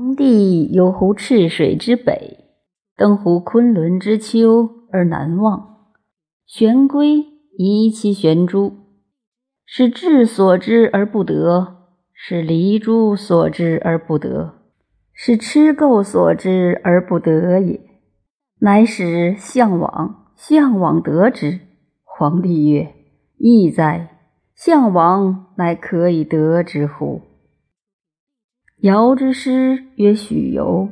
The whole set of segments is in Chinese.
皇帝有乎赤水之北，登乎昆仑之丘而南望，玄龟宜其玄珠，是智所知而不得，是离珠所知而不得，是痴垢所知而不得也。乃使向往，向往得之。皇帝曰：“义哉！向往乃可以得之乎？”尧之师曰许由，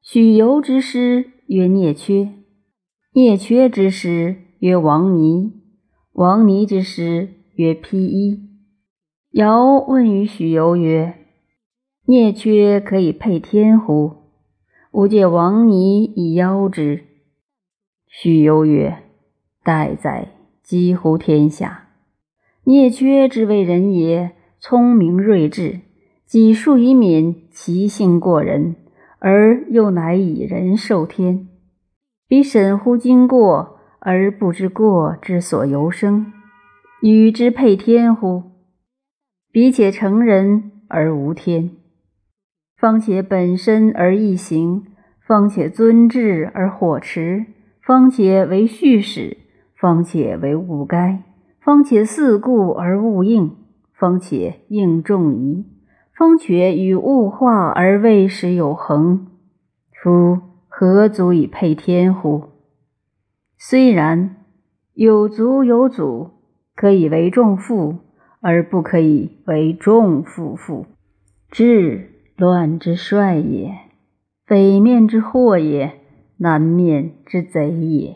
许由之师曰聂缺，聂缺之师曰王尼，王尼之师曰披衣。尧问于许由曰：“聂缺可以配天乎？吾借王尼以邀之。”许由曰：“待哉！几乎天下，聂缺之为人也，聪明睿智。”己数以敏，其性过人，而又乃以人受天。彼审乎经过，而不知过之所由生，与之配天乎？彼且成人而无天，方且本身而易行，方且尊治而火持，方且为序始，方且为物该，方且四顾而物应，方且应众疑。方却与物化而未始有恒，夫何足以配天乎？虽然，有足有祖，可以为众父，而不可以为众父父。治乱之帅也，北面之祸也，南面之贼也。